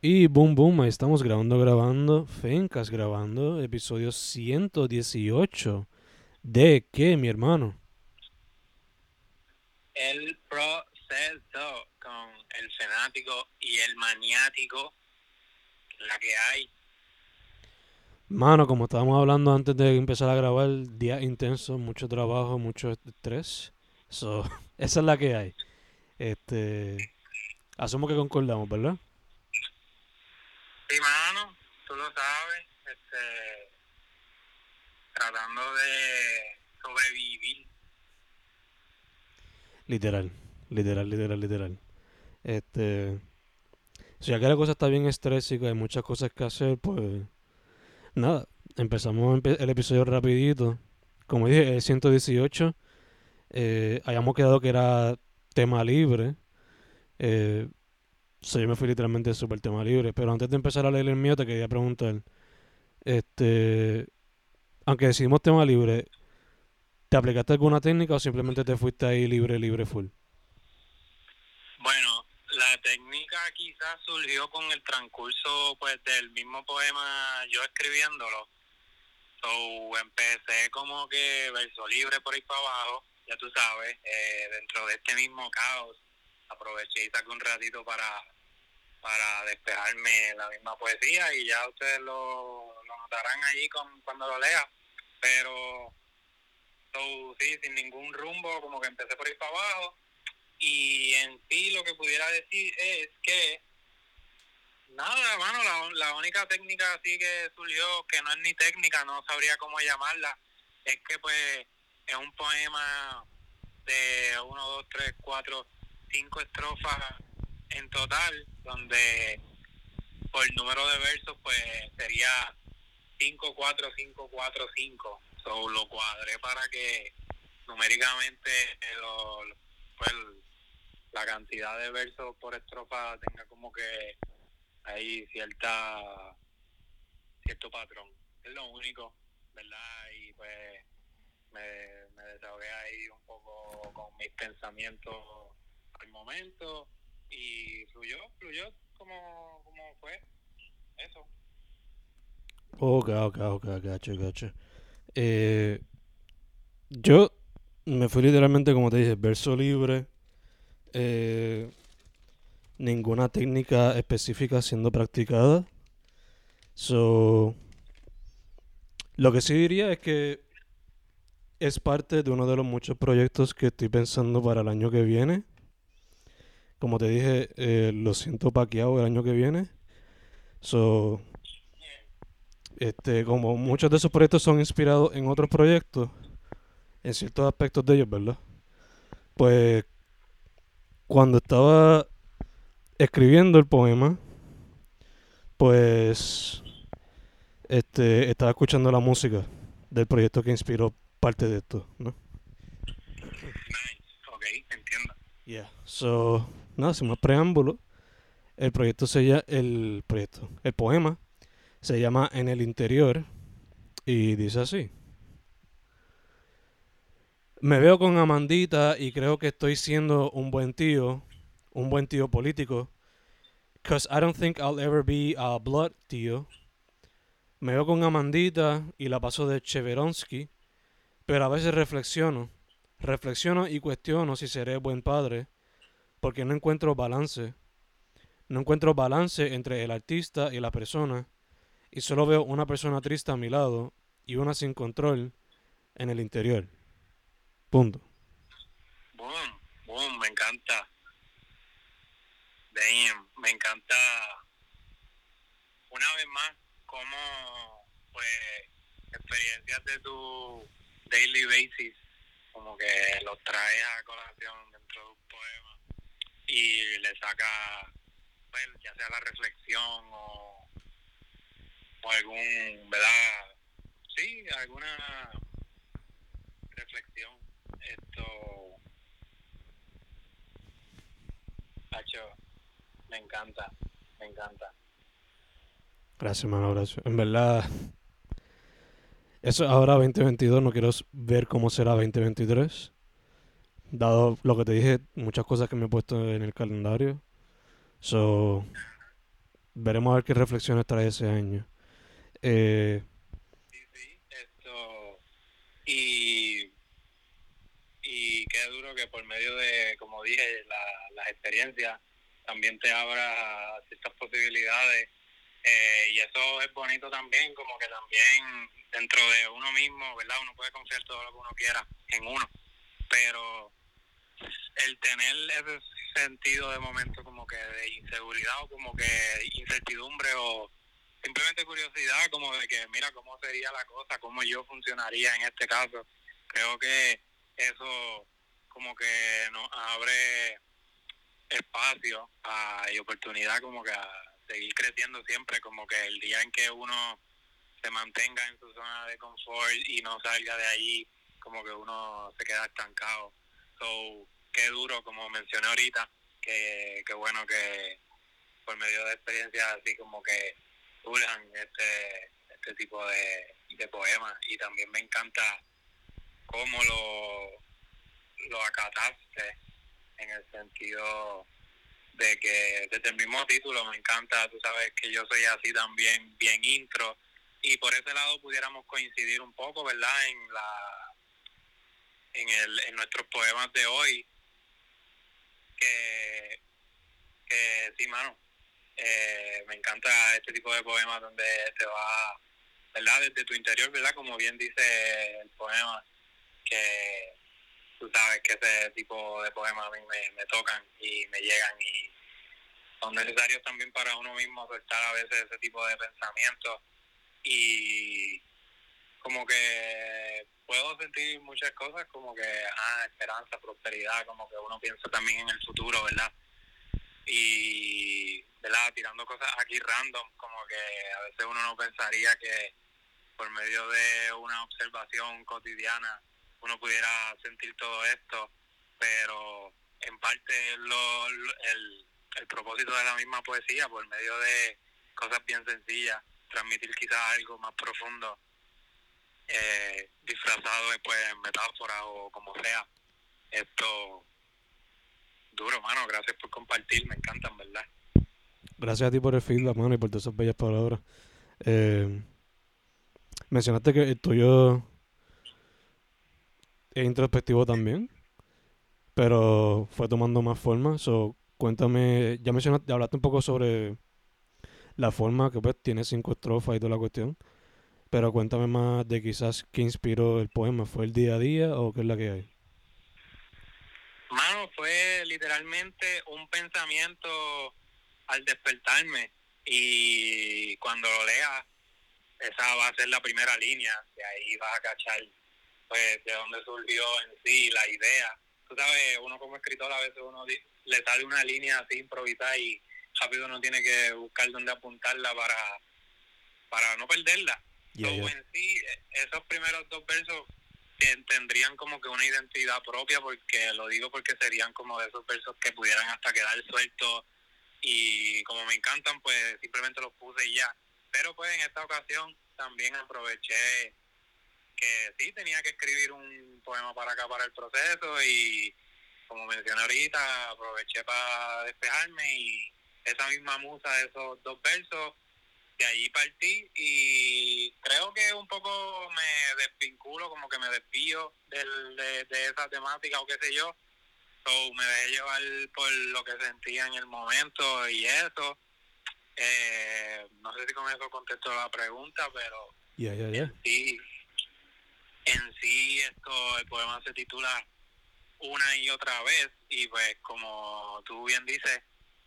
Y boom, boom, ahí estamos grabando, grabando, Fencas grabando, episodio 118. ¿De qué, mi hermano? El proceso con el fanático y el maniático, la que hay. Mano, como estábamos hablando antes de empezar a grabar, día intenso, mucho trabajo, mucho estrés. So, esa es la que hay. Este, asumo que concordamos, ¿verdad? Sí, mano, tú lo sabes, este, tratando de sobrevivir. Literal, literal, literal, literal. Este, si ya que la cosa está bien estrésica, hay muchas cosas que hacer, pues nada, empezamos empe- el episodio rapidito. Como dije, el 118, eh, habíamos quedado que era tema libre. Eh, so yo me fui literalmente súper tema libre. Pero antes de empezar a leer el mío, te quería preguntar, este, aunque decidimos tema libre, ¿te aplicaste alguna técnica o simplemente te fuiste ahí libre, libre, full? Bueno, la técnica quizás surgió con el transcurso pues del mismo poema yo escribiéndolo. So, empecé como que verso libre por ahí para abajo, ya tú sabes, eh, dentro de este mismo caos. Aproveché y saqué un ratito para, para despejarme la misma poesía y ya ustedes lo, notarán allí con, cuando lo lea. Pero, so, sí, sin ningún rumbo, como que empecé por ahí para abajo y en sí lo que pudiera decir es que nada, mano, la, la única técnica así que surgió, que no es ni técnica, no sabría cómo llamarla, es que pues es un poema de uno, dos, tres, cuatro, cinco estrofas en total, donde por número de versos pues sería 5, 4, 5, 4, 5. So, lo cuadré para que numéricamente eh, lo, pues, la cantidad de versos por estrofa tenga como que ahí cierta cierto patrón. Es lo único, ¿verdad? Y pues me, me ahí un poco con mis pensamientos al momento y fluyó, fluyó como, como fue eso. Ok, ok, ok, gacho, gacho. Eh, yo me fui literalmente, como te dije, verso libre. eh, ninguna técnica específica siendo practicada. So, lo que sí diría es que es parte de uno de los muchos proyectos que estoy pensando para el año que viene. Como te dije, eh, lo siento paqueado el año que viene. So, este, como muchos de esos proyectos son inspirados en otros proyectos, en ciertos aspectos de ellos, ¿verdad? Pues cuando estaba escribiendo el poema, pues este, estaba escuchando la música del proyecto que inspiró parte de esto, ¿no? Nice, ok, entiendo. Yeah. So, nada, sin más preámbulo, el proyecto se llama, el proyecto, el poema se llama En el interior y dice así. Me veo con Amandita y creo que estoy siendo un buen tío, un buen tío político, cause I don't think I'll ever be a blood tío. Me veo con Amandita y la paso de Cheveronsky, pero a veces reflexiono. Reflexiono y cuestiono si seré buen padre, porque no encuentro balance. No encuentro balance entre el artista y la persona, y solo veo una persona triste a mi lado y una sin control en el interior. Punto. Boom, boom, me encanta. Damn, me encanta una vez más cómo pues experiencias de tu daily basis como que los traes a colación dentro de un poema y le saca pues ya sea la reflexión o, o algún verdad sí alguna reflexión esto Hacho, me encanta, me encanta. Gracias, hermano, gracias. En verdad, eso es ahora 2022, no quiero ver cómo será 2023. Dado lo que te dije, muchas cosas que me he puesto en el calendario. So, veremos a ver qué reflexiones trae ese año. Eh, Sí, sí, esto. Y. Y qué duro que por medio de, como dije, la- las experiencias también te abra a ciertas posibilidades. Eh, y eso es bonito también, como que también dentro de uno mismo, ¿verdad? Uno puede confiar todo lo que uno quiera en uno. Pero el tener ese sentido de momento como que de inseguridad o como que incertidumbre o simplemente curiosidad como de que mira cómo sería la cosa, cómo yo funcionaría en este caso. Creo que eso como que nos abre espacio a, y oportunidad como que a seguir creciendo siempre, como que el día en que uno se mantenga en su zona de confort y no salga de ahí, como que uno se queda estancado. So, qué duro, como mencioné ahorita, que, que bueno que por medio de experiencias así como que surjan este, este tipo de, de poemas y también me encanta cómo lo, lo acataste en el sentido de que desde el mismo título me encanta, tú sabes que yo soy así también, bien intro, y por ese lado pudiéramos coincidir un poco, ¿verdad? En la en el en nuestros poemas de hoy que que sí, mano, eh, me encanta este tipo de poemas donde te va, ¿verdad? Desde tu interior, ¿verdad? Como bien dice el poema, que tú sabes que ese tipo de poemas a mí me, me tocan y me llegan y son necesarios también para uno mismo soltar a veces ese tipo de pensamientos y como que puedo sentir muchas cosas como que ah, esperanza, prosperidad, como que uno piensa también en el futuro, ¿verdad? Y, ¿verdad? Tirando cosas aquí random, como que a veces uno no pensaría que por medio de una observación cotidiana uno pudiera sentir todo esto, pero en parte lo, lo- el, el propósito de la misma poesía, por medio de cosas bien sencillas, transmitir quizás algo más profundo, eh, disfrazado de pues, metáfora o como sea. Esto, duro, mano, gracias por compartir, me encantan, ¿verdad? gracias a ti por el feedback, mano, y por todas esas bellas palabras. Eh, mencionaste que el tuyo es introspectivo también, pero fue tomando más forma. So, cuéntame, ya mencionaste, ya hablaste un poco sobre la forma que pues tiene cinco estrofas y toda la cuestión, pero cuéntame más de quizás qué inspiró el poema. ¿Fue el día a día o qué es la que hay? Mano, fue literalmente un pensamiento al despertarme y cuando lo leas, esa va a ser la primera línea, de ahí vas a cachar pues de dónde surgió en sí la idea. Tú sabes, uno como escritor a veces uno le sale una línea así improvisada y rápido uno tiene que buscar dónde apuntarla para, para no perderla. Ya. en sí, eh, esos primeros dos versos ten- tendrían como que una identidad propia, porque lo digo porque serían como de esos versos que pudieran hasta quedar sueltos y como me encantan, pues simplemente los puse y ya. Pero pues en esta ocasión también aproveché que sí tenía que escribir un poema para acá, para el proceso y como mencioné ahorita, aproveché para despejarme y esa misma musa de esos dos versos de allí partí y creo que un poco me desvinculo, como que me desvío del, de, de esa temática o qué sé yo. So, me dejé llevar por lo que sentía en el momento y eso. Eh, no sé si con eso contesto la pregunta, pero Ya, ya, ya. sí, en sí esto, el poema se titula una y otra vez y pues como tú bien dices,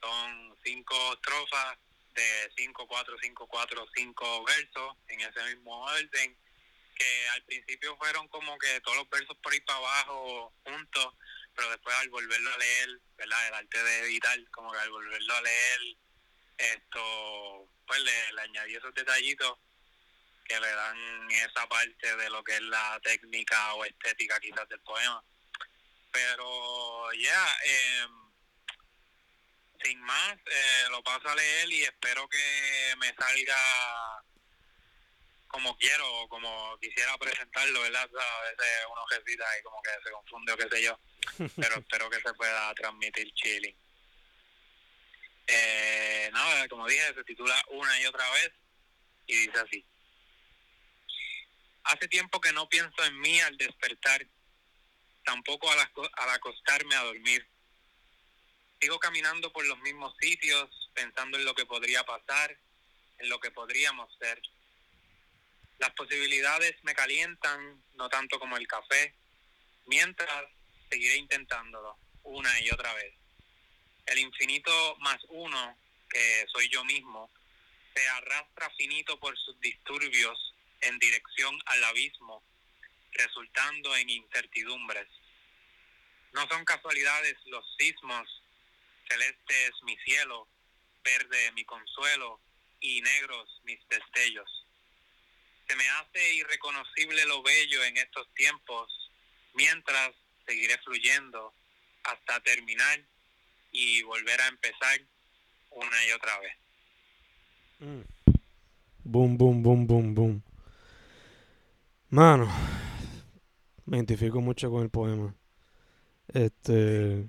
son cinco estrofas de cinco, cuatro, cinco, cuatro, cinco versos en ese mismo orden que al principio fueron como que todos los versos por ahí para abajo juntos, pero después al volverlo a leer, ¿verdad? El arte de editar, como que al volverlo a leer, esto, pues le, le añadí esos detallitos que le dan esa parte de lo que es la técnica o estética quizás del poema. Pero ya, em, sin más, eh, lo paso a leer y espero que me salga como quiero o como quisiera presentarlo, ¿verdad? O sea, a veces uno recita y como que se confunde o qué sé yo, pero espero que se pueda transmitir chilling. Eh, nada, como dije, se titula Una y otra vez y dice así. Hace tiempo que no pienso en mí al despertar, tampoco al, al acostarme a dormir. Sigo caminando por los mismos sitios, pensando en lo que podría pasar, en lo que podríamos ser. Las posibilidades me calientan, no tanto como el café, mientras seguiré intentándolo una y otra vez. El infinito más uno, que soy yo mismo, se arrastra finito por sus disturbios en dirección al abismo, resultando en incertidumbres. No son casualidades los sismos, celeste es mi cielo, verde mi consuelo y negros mis destellos. Se me hace irreconocible lo bello en estos tiempos, mientras seguiré fluyendo hasta terminar y volver a empezar una y otra vez. Mm. Boom, boom, boom, boom, boom. Mano, me identifico mucho con el poema. Este.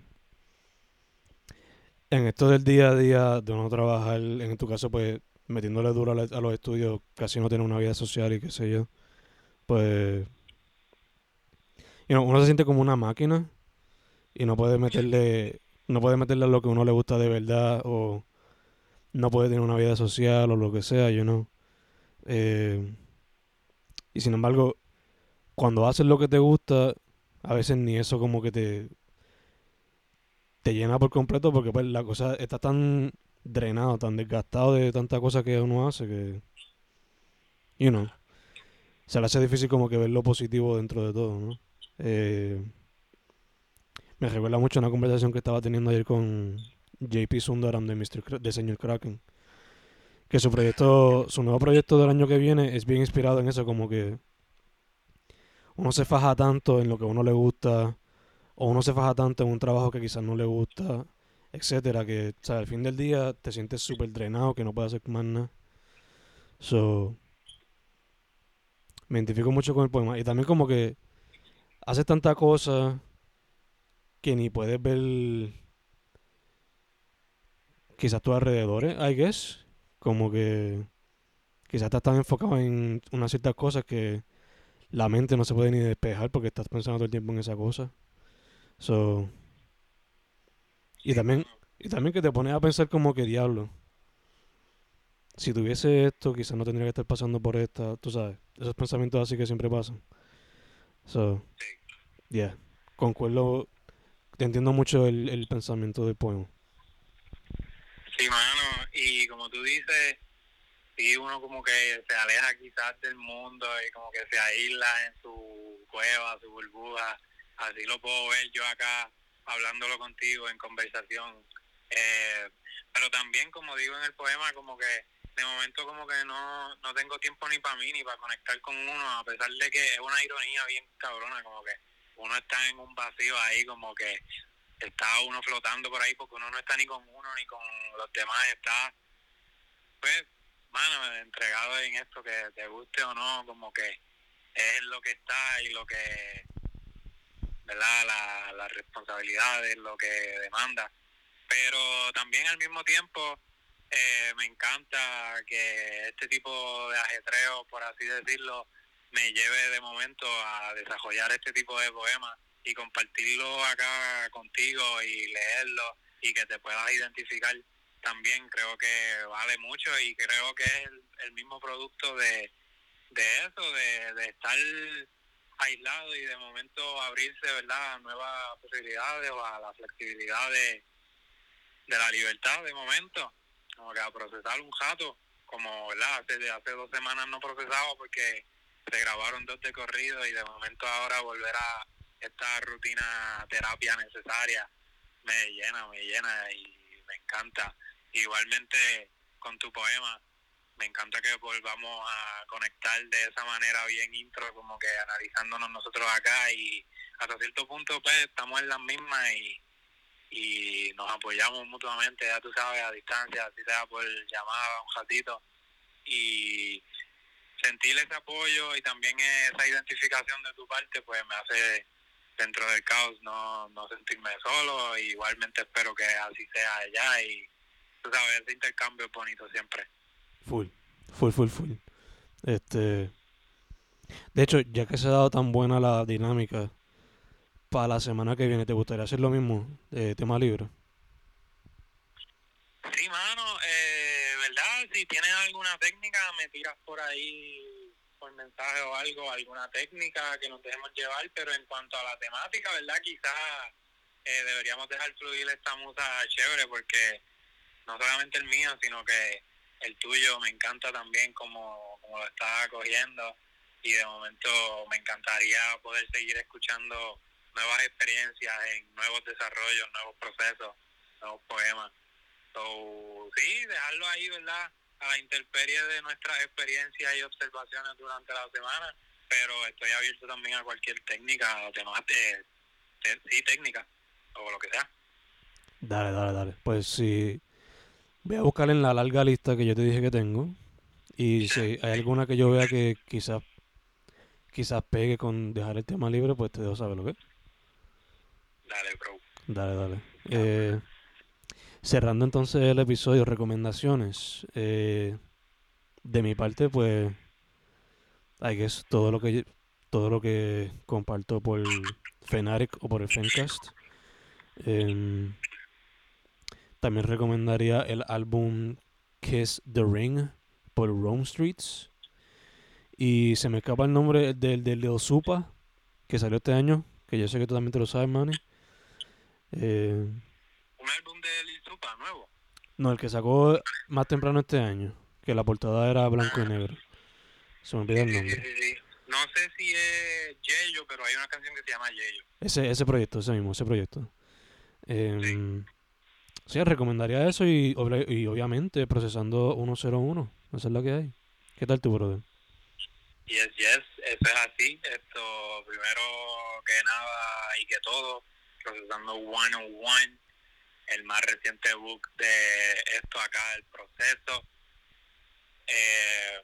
En esto del día a día, de no trabajar, en tu caso, pues metiéndole duro a, los estudios, casi no tiene una vida social y qué sé yo, pues. uno se siente como una máquina y no puede meterle. No puede meterle a lo que uno le gusta de verdad o no puede tener una vida social o lo que sea, yo no. Eh, y sin embargo, cuando haces lo que te gusta, a veces ni eso como que te te llena por completo porque pues la cosa está tan drenado, tan desgastado de tanta cosa que uno hace que you know, se le hace difícil como que ver lo positivo dentro de todo, ¿no? Eh, me recuerda mucho una conversación que estaba teniendo ayer con JP Sundaram de, Mr. de Señor Kraken. Que su proyecto, su nuevo proyecto del año que viene es bien inspirado en eso, como que uno se faja tanto en lo que a uno le gusta, o uno se faja tanto en un trabajo que quizás no le gusta, etcétera, que al fin del día te sientes súper drenado, que no puedes hacer más nada. So, me identifico mucho con el poema. Y también como que haces tanta cosa que ni puedes ver quizás tus alrededores, I guess. Como que quizás estás tan enfocado en unas ciertas cosas que la mente no se puede ni despejar porque estás pensando todo el tiempo en esa cosa. So, y también, y también que te pones a pensar como que diablo. Si tuviese esto, quizás no tendría que estar pasando por esta, tú sabes, esos pensamientos así que siempre pasan. So, yeah, concuerdo, te entiendo mucho el, el pensamiento del poema. Sí, y como tú dices, sí, uno como que se aleja quizás del mundo y como que se aísla en su cueva, su burbuja. Así lo puedo ver yo acá hablándolo contigo en conversación. Eh, pero también, como digo en el poema, como que de momento como que no, no tengo tiempo ni para mí ni para conectar con uno, a pesar de que es una ironía bien cabrona, como que uno está en un vacío ahí, como que está uno flotando por ahí porque uno no está ni con uno ni con los demás, está pues, mano, entregado en esto que te guste o no, como que es lo que está y lo que, ¿verdad? La, las responsabilidades, lo que demanda. Pero también al mismo tiempo eh, me encanta que este tipo de ajetreo, por así decirlo, me lleve de momento a desarrollar este tipo de poemas y compartirlo acá contigo y leerlo y que te puedas identificar también creo que vale mucho y creo que es el, mismo producto de, de eso, de, de estar aislado y de momento abrirse verdad a nuevas posibilidades o a la flexibilidad de, de la libertad de momento. Como que a procesar un jato como verdad hace, hace dos semanas no procesaba porque se grabaron dos de corrido y de momento ahora volver a esta rutina terapia necesaria me llena, me llena y me encanta. Igualmente con tu poema, me encanta que volvamos a conectar de esa manera bien intro, como que analizándonos nosotros acá y hasta cierto punto pues estamos en las mismas y, y nos apoyamos mutuamente, ya tú sabes, a distancia, así sea por llamada, un ratito y sentir ese apoyo y también esa identificación de tu parte pues me hace dentro del caos no, no sentirme solo igualmente espero que así sea allá y tú sabes, ese intercambio es bonito siempre. Full, full, full, full. Este. De hecho, ya que se ha dado tan buena la dinámica, para la semana que viene, ¿te gustaría hacer lo mismo de tema libre? Sí, mano, eh, ¿verdad? Si tienes alguna técnica, me tiras por ahí por mensaje o algo, alguna técnica que nos dejemos llevar, pero en cuanto a la temática, ¿verdad? Quizás eh, deberíamos dejar fluir esta musa chévere porque no solamente el mío, sino que el tuyo me encanta también como, como lo estás cogiendo y de momento me encantaría poder seguir escuchando nuevas experiencias en nuevos desarrollos, nuevos procesos, nuevos poemas. So, sí, dejarlo ahí, ¿verdad? A la intemperie de nuestras experiencias y observaciones durante la semana, pero estoy abierto también a cualquier técnica o temas de, sí, técnica o lo que sea. Dale, dale, dale. Pues sí, voy a buscar en la larga lista que yo te dije que tengo. Y si hay alguna que yo vea que quizás quizás pegue con dejar el tema libre, pues te dejo saber lo que. Dale, bro. Dale, dale. Eh, cerrando entonces el episodio, recomendaciones. Eh, de mi parte, pues, hay que todo lo que todo lo que comparto por Fenaric o por el Fencast. Em, también recomendaría el álbum Kiss the Ring por Rome Streets. Y se me escapa el nombre del de Lil Supa, que salió este año, que yo sé que tú también te lo sabes, Manny. Eh, ¿Un álbum de? No, el que sacó más temprano este año, que la portada era blanco y negro. Se me olvidó el nombre. no sé si es Yeyo, pero hay una canción que se llama Yeyo. Ese, ese proyecto, ese mismo, ese proyecto. Eh, sí. recomendaría eso y, y obviamente procesando 101. Esa es la que hay. ¿Qué tal tu brother? Yes, yes, eso es así. Esto, primero que nada y que todo, procesando 101, el más reciente book de esto acá, el proceso. Eh,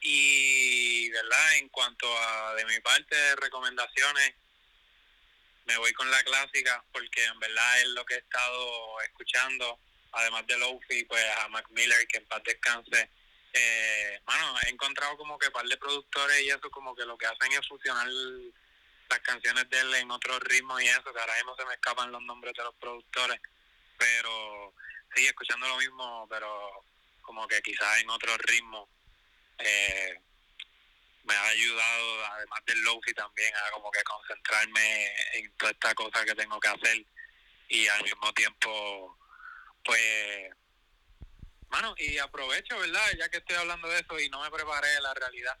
y, ¿verdad? En cuanto a de mi parte de recomendaciones, me voy con la clásica porque en verdad es lo que he estado escuchando, además de Lofi, pues a Mac Miller, que en paz descanse. Eh, bueno, he encontrado como que par de productores y eso como que lo que hacen es fusionar las canciones de él en otros ritmos y eso, que ahora mismo se me escapan los nombres de los productores, pero sí, escuchando lo mismo, pero como que quizás en otro ritmo. Eh, me ha ayudado, además del lofi también, a como que concentrarme en toda esta cosa que tengo que hacer y al mismo tiempo, pues, bueno, y aprovecho, ¿verdad? Ya que estoy hablando de eso y no me preparé la realidad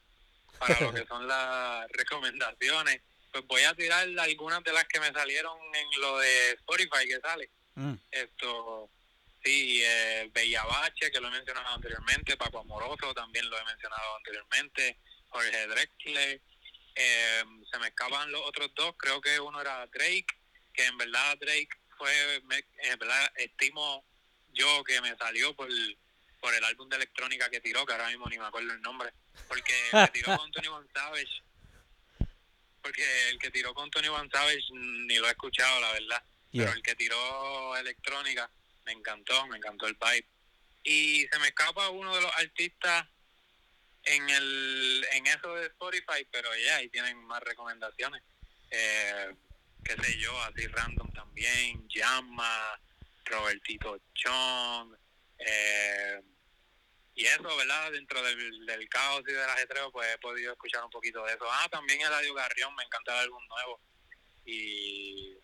para lo que son las recomendaciones, pues voy a tirar algunas de las que me salieron en lo de Spotify que sale. Mm. Esto, sí, eh, Bella Bache, que lo he mencionado anteriormente, Paco Amoroso también lo he mencionado anteriormente, Jorge Drexler. Eh, se me escapan los otros dos, creo que uno era Drake, que en verdad Drake fue, en verdad estimo yo que me salió por, por el álbum de electrónica que tiró, que ahora mismo ni me acuerdo el nombre, porque me tiró con Tony Savage, porque el que tiró con Tony Van Savage ni lo he escuchado, la verdad, pero el que tiró electrónica me encantó, me encantó el vibe. Y se me escapa uno de los artistas en el en eso de Spotify, pero ya ahí tienen más recomendaciones. Eh, qué sé yo, así random también, Llama, Robertito Chong, eh, y eso, ¿verdad? Dentro del, del caos y del ajetreo, pues he podido escuchar un poquito de eso. Ah, también el Eladio Garrión, me encanta el álbum nuevo. Y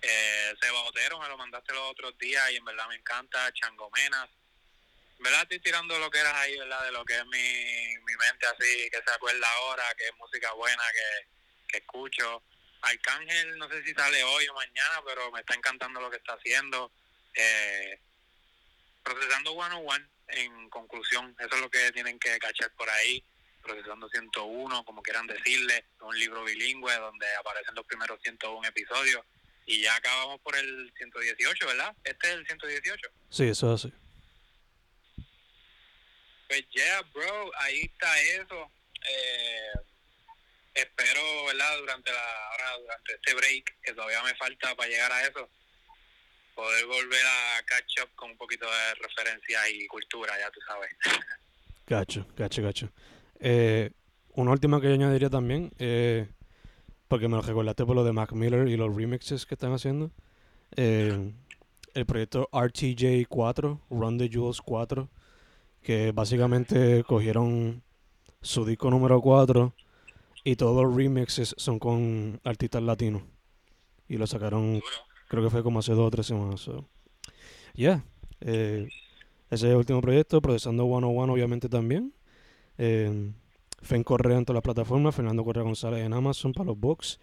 eh, Seba Otero me lo mandaste los otros días y en verdad me encanta. Changomenas, verdad estoy tirando lo que eras ahí, ¿verdad? De lo que es mi, mi mente así, que se acuerda ahora, que es música buena, que, que escucho. Arcángel, no sé si sale hoy o mañana, pero me está encantando lo que está haciendo. Eh, procesando One on One, en conclusión, eso es lo que tienen que cachar por ahí. Procesando 101, como quieran decirle, un libro bilingüe donde aparecen los primeros 101 episodios. Y ya acabamos por el 118, ¿verdad? Este es el 118. Sí, eso es así. Pues yeah, bro, ahí está eso. Eh, espero, ¿verdad? Durante la ahora durante este break, que todavía me falta para llegar a eso, poder volver a catch up con un poquito de referencia y cultura, ya tú sabes. Gacho, gacho, gacho. Eh, una última que yo añadiría también, eh, porque me lo recordaste por lo de Mac Miller y los remixes que están haciendo. Eh, el proyecto RTJ 4, Run the Jewels 4, que básicamente cogieron su disco número 4 y todos los remixes son con artistas latinos. Y lo sacaron. Creo que fue como hace dos o tres semanas. Yeah. eh, ese es el último proyecto, Procesando 101 obviamente también. Eh, Fen Correa en todas las plataformas, Fernando Correa González en Amazon para los books.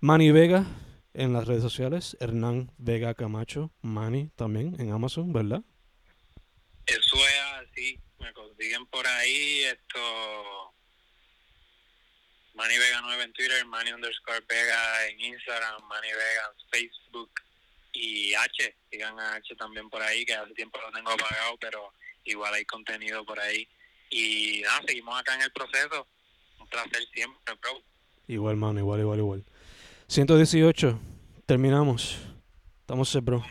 Manny Vega en las redes sociales, Hernán Vega Camacho, Manny también en Amazon, ¿verdad? Eso es así, me consiguen por ahí esto Manny Vega 9 en Twitter, Manny underscore Vega en Instagram, Manny Vega en Facebook y H, sigan a H también por ahí, que hace tiempo lo tengo apagado, pero igual hay contenido por ahí. Y nada, seguimos acá en el proceso. Un placer siempre, bro. Igual, mano, igual, igual, igual. 118, terminamos. Estamos bro.